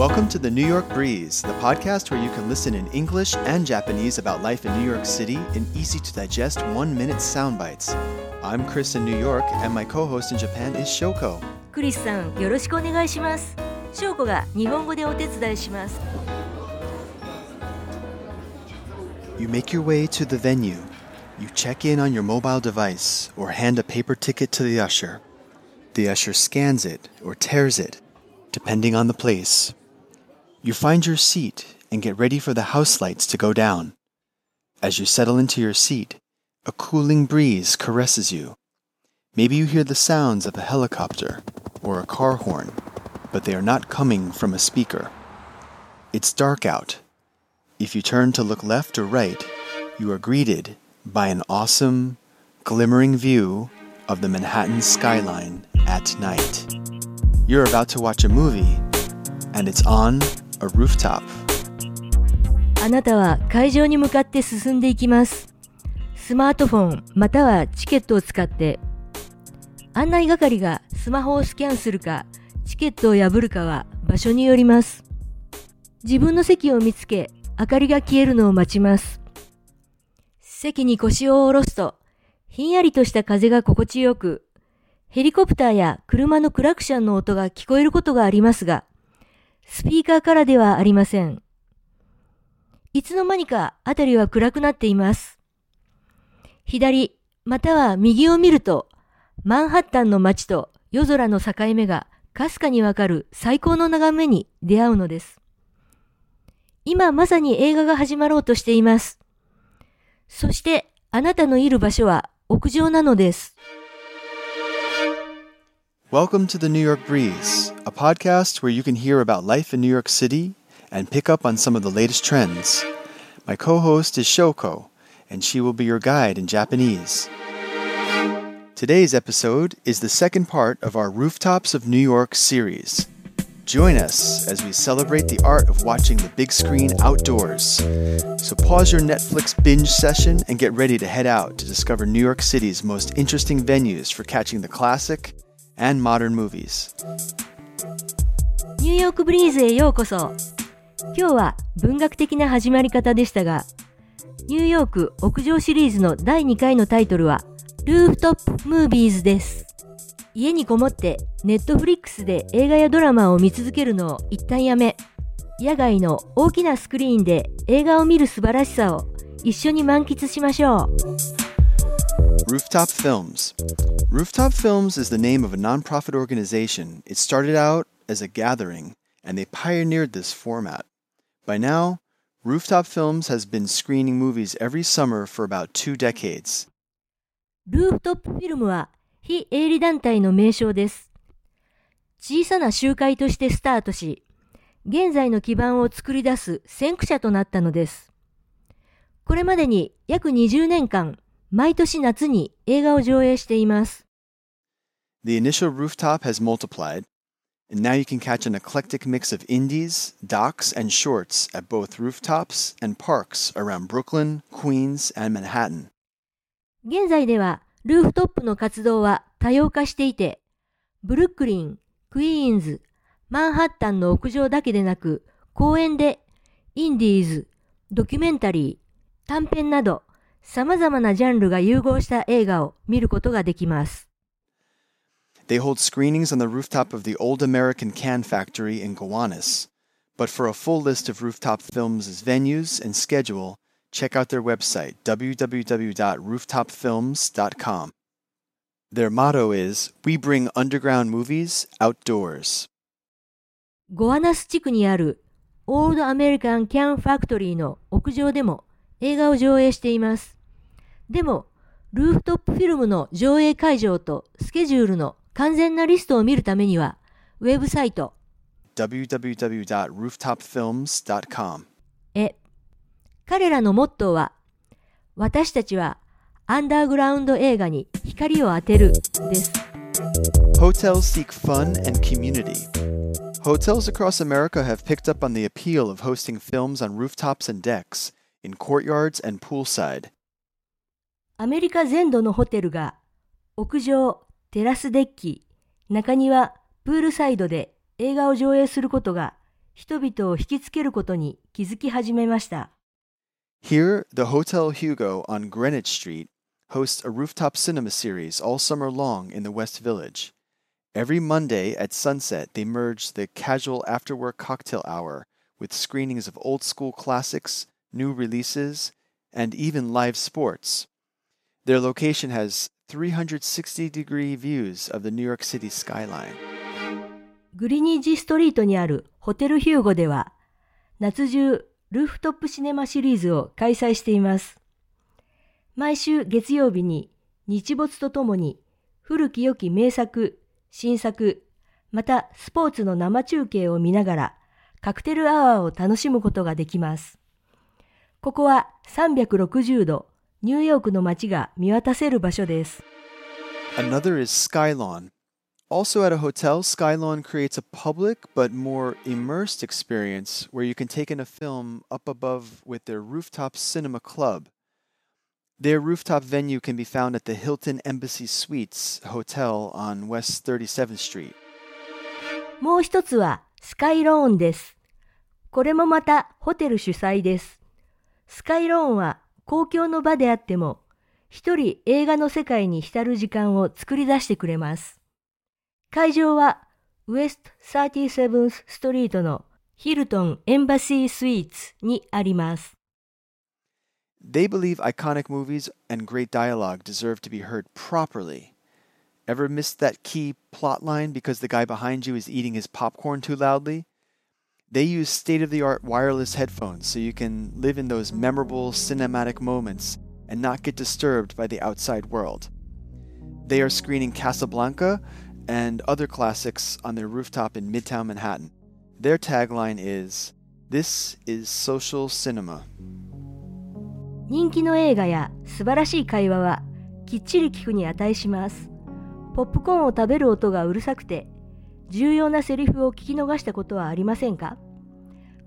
Welcome to the New York Breeze, the podcast where you can listen in English and Japanese about life in New York City in easy to digest one minute sound bites. I'm Chris in New York, and my co host in Japan is Shoko. クリスさんよろしくお願いします翔子が日本語でお手伝いします You make your way to the venue. You check in on your mobile device or hand a paper ticket to the usher. The usher scans it or tears it, depending on the place. You find your seat and get ready for the house lights to go down. As you settle into your seat, a cooling breeze caresses you. Maybe you hear the sounds of a helicopter or a car horn, but they are not coming from a speaker. It's dark out. If you turn to look left or right, you are greeted by an awesome, glimmering view of the Manhattan skyline at night. You're about to watch a movie, and it's on a rooftop. あなたは会場に向かって進んでいきます。スマートフォンまたはチケットを使って。案内係がスマホをスキャンするかチケットを破るかは場所によります。自分の席を見つけ明かりが消えるのを待ちます。席に腰を下ろすとひんやりとした風が心地よくヘリコプターや車のクラクションの音が聞こえることがありますがスピーカーからではありませんいつの間にか辺りは暗くなっています。左、または右を見ると、マンハッタンの街と夜空の境目がかすかにわかる最高の眺めに出会うのです。今まさに映画が始まろうとしています。そして、あなたのいる場所は屋上なのです。Welcome to the New York Breeze, a podcast where you can hear about life in New York City and pick up on some of the latest trends. My co host is Shoko, and she will be your guide in Japanese. Today's episode is the second part of our Rooftops of New York series. Join us as we celebrate the art of watching the big screen outdoors. So pause your Netflix binge session and get ready to head out to discover New York City's most interesting venues for catching the classic and modern movies. ニューヨークブリーズへようこそ。今日は文学的な始まり方でしたが、ニューヨーク屋上シリーズの第2回のタイトルは、ルーフトップムービーズです。家にこもってネットフリックスで映画やドラマを見続けるのを一旦やめ、野外の大きなスクリーンで映画を見る素晴らしさを一緒に満喫しましょう。Rooftop Films. Rooftop Films is the name of a nonprofit organization. It started out as a gathering, and they pioneered this format. By now, Rooftop Films has been screening movies every summer for about two decades. ルーフトップフィルムは非営利団体の名称です。小さな集会としてスタートし、現在の基盤を作り出す先駆者となったのです。これまでに約20年間、毎年夏に映画を上映しています。The initial rooftop has multiplied, and now you can catch an eclectic mix of indies, docs, and shorts at both rooftops and parks around Brooklyn, Queens, and Manhattan. 現在ではルーフトップの活動は多様化していて、ブルックリン、クイーンズ、マンハッタンの屋上だけでなく、公園でインディーズ、ドキュメンタリー、短編など様々なジャンルが融合した映画を見ることができます。They hold screenings on the rooftop of the Old American Can Factory in Gowanus. But for a full list of Rooftop Films' venues and schedule, check out their website, www.rooftopfilms.com. Their motto is We bring underground movies outdoors. ゴアナス地区にあるオールドアメリカンキャンファクトリーの屋上でも映画を上映しています。でも、ルーフトップフィルムの上映会場とスケジュールの完全なリストを見るためには、ウェブサイト www.rooftopfilms.com. へ。彼らのモットーは、私たちはアンダーグラウンド映画に光を当てるです。Hotels seek fun and community. Hotels across America have picked up on the appeal of hosting films on rooftops and decks, in courtyards and poolside. アメリカ全土のホテルが屋上、テラスデッキ、中庭、プールサイドで映画を上映することが 人々を引きつけることに気づき始めました。 Here, the Hotel Hugo on Greenwich Street hosts a rooftop cinema series all summer long in the West Village. Every Monday at sunset, they merge the casual after work cocktail hour with screenings of old school classics, new releases, and even live sports. Their location has 360 degree views of the New York City skyline. グリニージストリートにあるホテルヒューゴでは、夏中ルーフトップシネマシリーズを開催しています。毎週月曜日に日没とともに古き良き名作、新作、またスポーツの生中継を見ながらカクテルアワーを楽しむことができます。ここは360度ニューヨークの街が見渡せる場所です。Another is Skylon. Also at a hotel, Skylon creates a public but more immersed experience where you can take in a film up above with their rooftop cinema club. Their rooftop venue can be found at the Hilton Embassy Suites Hotel on West 37th Street. もう一つはスカイローンです。これもまたホテル主催です。スカイローンは公共の場であっても、一人映画の世界に浸る時間を作り出してくれます。会場はウエスト 37th ストリートのヒルトンエンバシースイーツにあります。They believe iconic movies and great dialogue deserve to be heard properly. Ever missed that key plot line because the guy behind you is eating his popcorn too loudly? They use state of the art wireless headphones so you can live in those memorable cinematic moments and not get disturbed by the outside world. They are screening Casablanca and other classics on their rooftop in Midtown Manhattan. Their tagline is This is social cinema. 人気の映画や素晴らしい会話はきっちり聞くに値します。ポップコーンを食べる音がうるさくて 重要なセリフを聞き逃したことはありませんか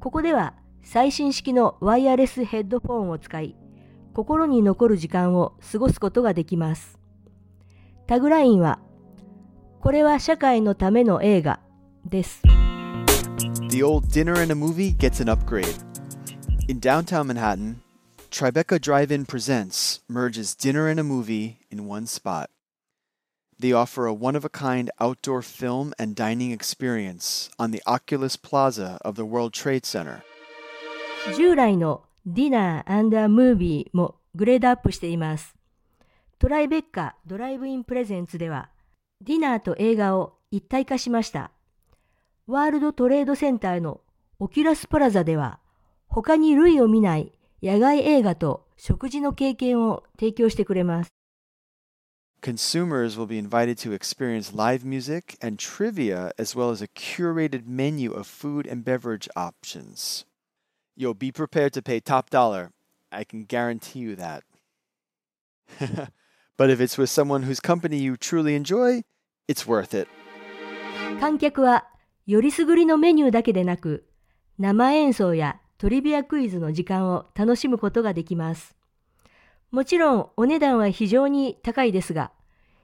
ここでは最新式のワイヤレスヘッドフォンを使い心に残る時間を過ごすことができます。タグラインはこれは社会のための映画です。The old dinner and a movie gets an upgrade. In downtown Manhattan, Tribeca Drive In Presents merges dinner and a movie in one spot. They offer a one of a kind outdoor film and dining experience on the Oculus Plaza of the World Trade Center. 従来のディナーアムービーもグレードアップしています。トライベッカドライブインプレゼンツではディナーと映画を一体化しました。ワールドトレードセンターのオキュラスプラザでは他に類を見ない野外映画と食事の経験を提供してくれます。Consumers will be invited to experience live music and trivia, as well as a curated menu of food and beverage options. You'll be prepared to pay top dollar. I can guarantee you that. but if it's with someone whose company you truly enjoy, it's worth it. 観客はよりすぐりのメニューだけでなく生演奏やトリビアクイズの時間を楽しむことができます。 もちろんお値段は非常に高いですが、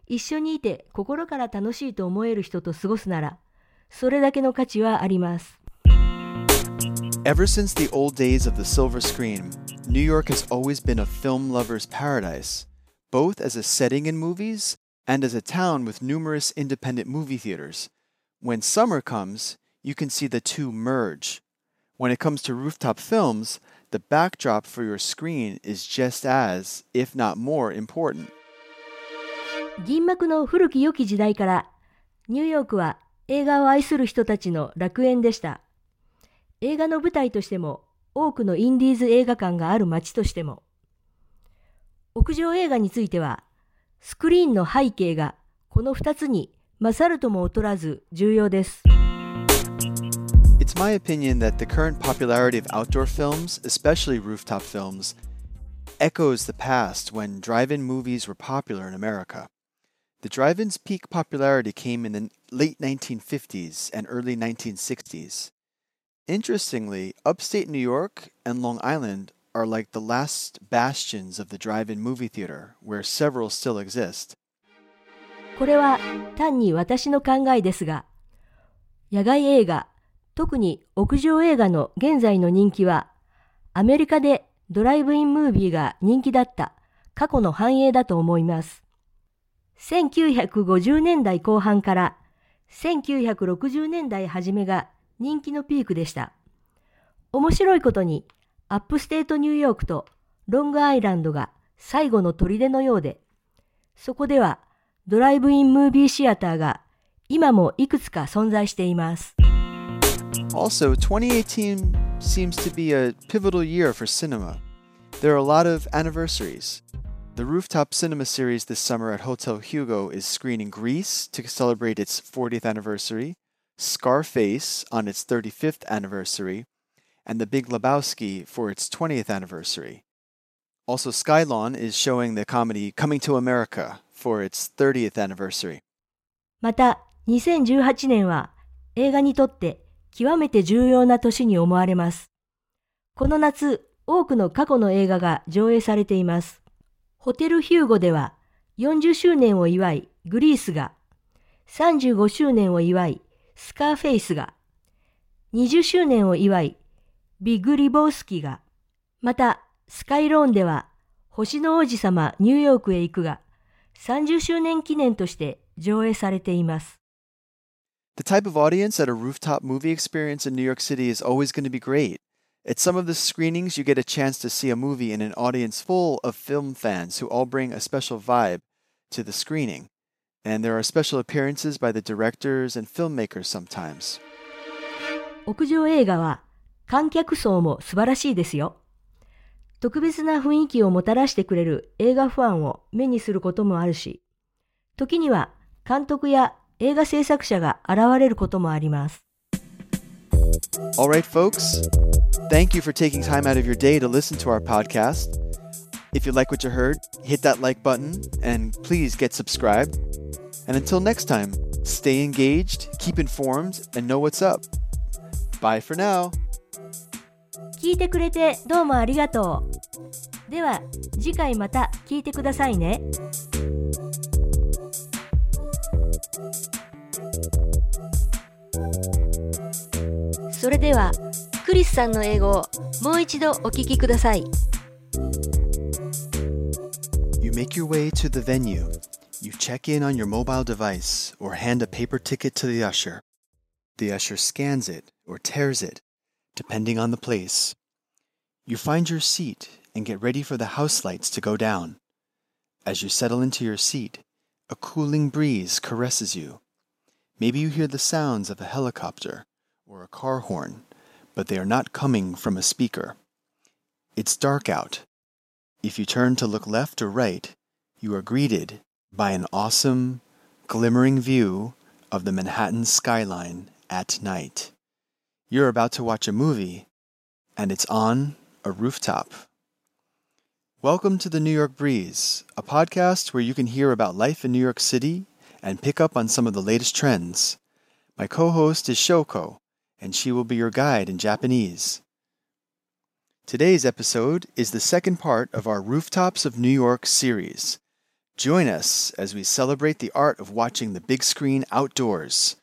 一緒にいて心から楽しいと思える人と過ごすなら、それだけの価値はあります。Ever since the old days of the silver screen, New York has always been a film lover's paradise, both as a setting in movies and as a town with numerous independent movie theaters. When summer comes, you can see the two merge. When it comes to rooftop films, the backdrop for your screen is just as, if not more, important. 銀幕の古き良き時代から、ニューヨークは映画を愛する人たちの楽園でした。映画の舞台としても、多くのインディーズ映画館がある街としても。屋上映画については、スクリーンの背景がこの2つに勝るとも劣らず重要です。It's my opinion that the current popularity of outdoor films, especially rooftop films, echoes the past when drive in movies were popular in America. The drive in's peak popularity came in the late 1950s and early 1960s. Interestingly, upstate New York and Long Island are like the last bastions of the drive in movie theater, where several still exist. これは単に私の考えですが、野外映画、 特に屋上映画の現在の人気は、アメリカでドライブインムービーが人気だった過去の繁栄だと思います。1950年代後半から1960年代初めが人気のピークでした。面白いことに、アップステートニューヨークとロングアイランドが最後の砦のようで、そこではドライブインムービーシアターが今もいくつか存在しています。Also, 2018 seems to be a pivotal year for cinema. There are a lot of anniversaries. The rooftop cinema series this summer at Hotel Hugo is screening Grease to celebrate its 40th anniversary, Scarface on its 35th anniversary, and The Big Lebowski for its 20th anniversary. Also, Skylawn is showing the comedy Coming to America for its 30th anniversary. また、2018年は映画にとって極めて重要な年に思われます。この夏、多くの過去の映画が上映されています。ホテルヒューゴでは40周年を祝いグリースが、35周年を祝いスカーフェイスが、20周年を祝いビッグリボースキーが、またスカイローンでは星の王子様ニューヨークへ行くが30周年記念として上映されています。The type of audience at a rooftop movie experience in New York City is always going to be great. At some of the screenings, you get a chance to see a movie in an audience full of film fans who all bring a special vibe to the screening. And there are special appearances by the directors and filmmakers sometimes. 屋上映画は観客層も素晴らしいですよ。特別な雰囲気をもたらしてくれる映画ファンを目にすることもあるし、時には監督や 映画制作者が現れることもあります。All right, folks. Thank you for taking time out of your day to listen to our podcast. If you like what you heard, hit that like button and please get subscribed. And until next time, stay engaged, keep informed, and know what's up. Bye for now. 聞いてくれてどうもありがとう。では次回また聞いてくださいね。それではクリスさんの英語をもう一度お聞きください。You make your way to the venue. You check in on your mobile device or hand a paper ticket to the usher. The usher scans it or tears it, depending on the place. You find your seat and get ready for the house lights to go down. As you settle into your seat, a cooling breeze caresses you. Maybe you hear the sounds of a helicopter or a car horn, but they are not coming from a speaker. It's dark out. If you turn to look left or right, you are greeted by an awesome, glimmering view of the Manhattan skyline at night. You're about to watch a movie, and it's on a rooftop. Welcome to the New York Breeze, a podcast where you can hear about life in New York City and pick up on some of the latest trends. My co host is Shoko, and she will be your guide in Japanese. Today's episode is the second part of our Rooftops of New York series. Join us as we celebrate the art of watching the big screen outdoors.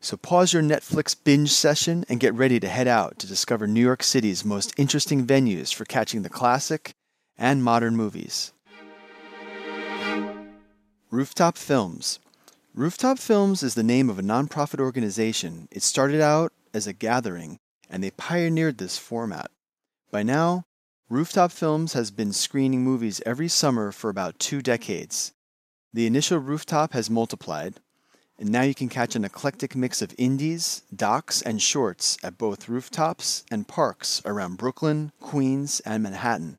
So pause your Netflix binge session and get ready to head out to discover New York City's most interesting venues for catching the classic and modern movies. Rooftop Films. Rooftop Films is the name of a nonprofit organization. It started out as a gathering, and they pioneered this format. By now, Rooftop Films has been screening movies every summer for about two decades. The initial rooftop has multiplied, and now you can catch an eclectic mix of indies, docs, and shorts at both rooftops and parks around Brooklyn, Queens, and Manhattan.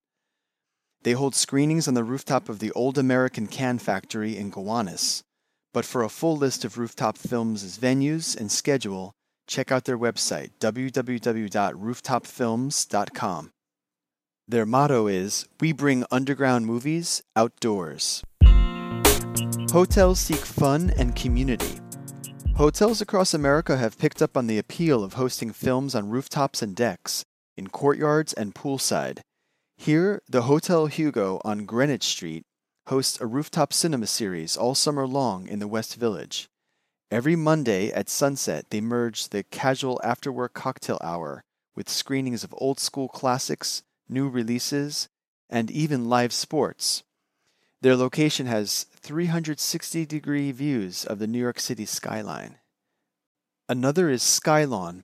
They hold screenings on the rooftop of the Old American Can Factory in Gowanus. But for a full list of Rooftop Films' venues and schedule, check out their website, www.rooftopfilms.com. Their motto is We bring underground movies outdoors. Hotels seek fun and community. Hotels across America have picked up on the appeal of hosting films on rooftops and decks, in courtyards and poolside. Here, the Hotel Hugo on Greenwich Street hosts a rooftop cinema series all summer long in the West Village. Every Monday at sunset, they merge the casual after work cocktail hour with screenings of old school classics, new releases, and even live sports. Their location has 360 degree views of the New York City skyline. Another is Skylawn.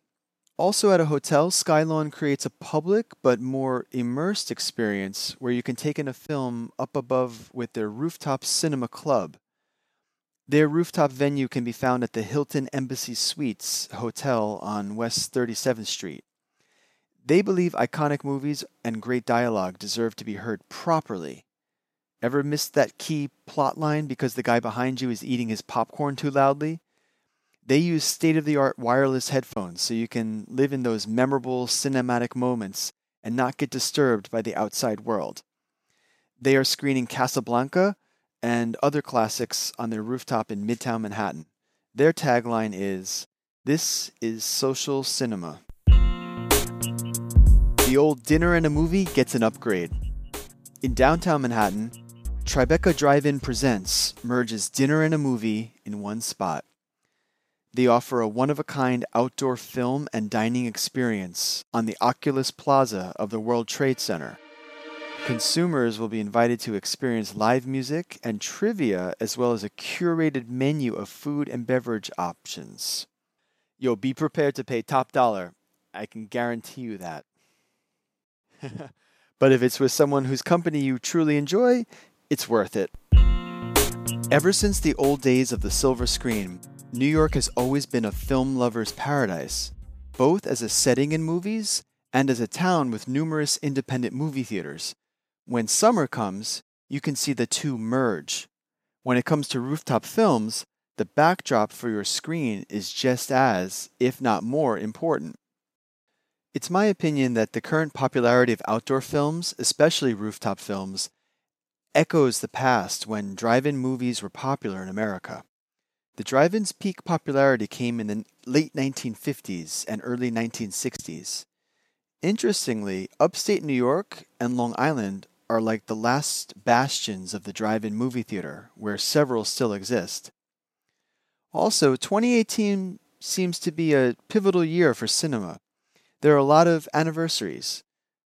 Also at a hotel, Skylawn creates a public but more immersed experience where you can take in a film up above with their rooftop cinema club. Their rooftop venue can be found at the Hilton Embassy Suites Hotel on West 37th Street. They believe iconic movies and great dialogue deserve to be heard properly. Ever missed that key plot line because the guy behind you is eating his popcorn too loudly? They use state of the art wireless headphones so you can live in those memorable cinematic moments and not get disturbed by the outside world. They are screening Casablanca and other classics on their rooftop in Midtown Manhattan. Their tagline is This is social cinema. The old dinner and a movie gets an upgrade. In downtown Manhattan, Tribeca Drive In Presents merges dinner and a movie in one spot. They offer a one of a kind outdoor film and dining experience on the Oculus Plaza of the World Trade Center. Consumers will be invited to experience live music and trivia, as well as a curated menu of food and beverage options. Yo, be prepared to pay top dollar. I can guarantee you that. but if it's with someone whose company you truly enjoy, it's worth it. Ever since the old days of the silver screen, New York has always been a film lover's paradise, both as a setting in movies and as a town with numerous independent movie theaters. When summer comes, you can see the two merge. When it comes to rooftop films, the backdrop for your screen is just as, if not more, important. It's my opinion that the current popularity of outdoor films, especially rooftop films, echoes the past when drive in movies were popular in America. The drive in's peak popularity came in the late 1950s and early 1960s. Interestingly, upstate New York and Long Island are like the last bastions of the drive in movie theater, where several still exist. Also, 2018 seems to be a pivotal year for cinema. There are a lot of anniversaries.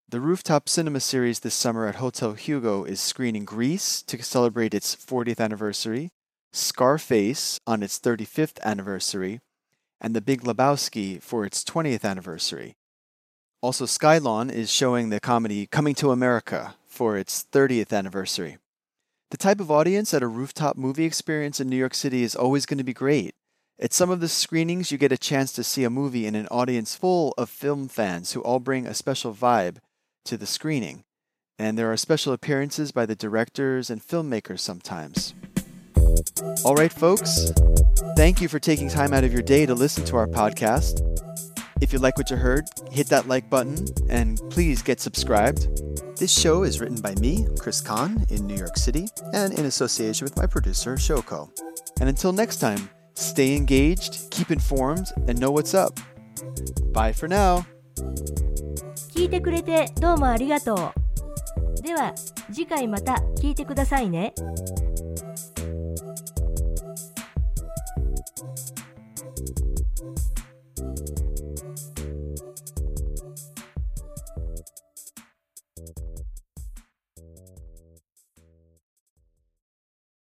The Rooftop Cinema Series this summer at Hotel Hugo is screening Grease to celebrate its 40th anniversary, Scarface on its 35th anniversary, and The Big Lebowski for its 20th anniversary. Also, Skylawn is showing the comedy Coming to America for its 30th anniversary. The type of audience at a rooftop movie experience in New York City is always going to be great. At some of the screenings, you get a chance to see a movie in an audience full of film fans who all bring a special vibe to the screening. And there are special appearances by the directors and filmmakers sometimes. All right, folks, thank you for taking time out of your day to listen to our podcast. If you like what you heard, hit that like button and please get subscribed. This show is written by me, Chris Kahn, in New York City, and in association with my producer, Shoko. And until next time, stay engaged, keep informed, and know what's up. Bye for now. 聞いてくれてどうもありがとう。では次回また聞いてくださいね。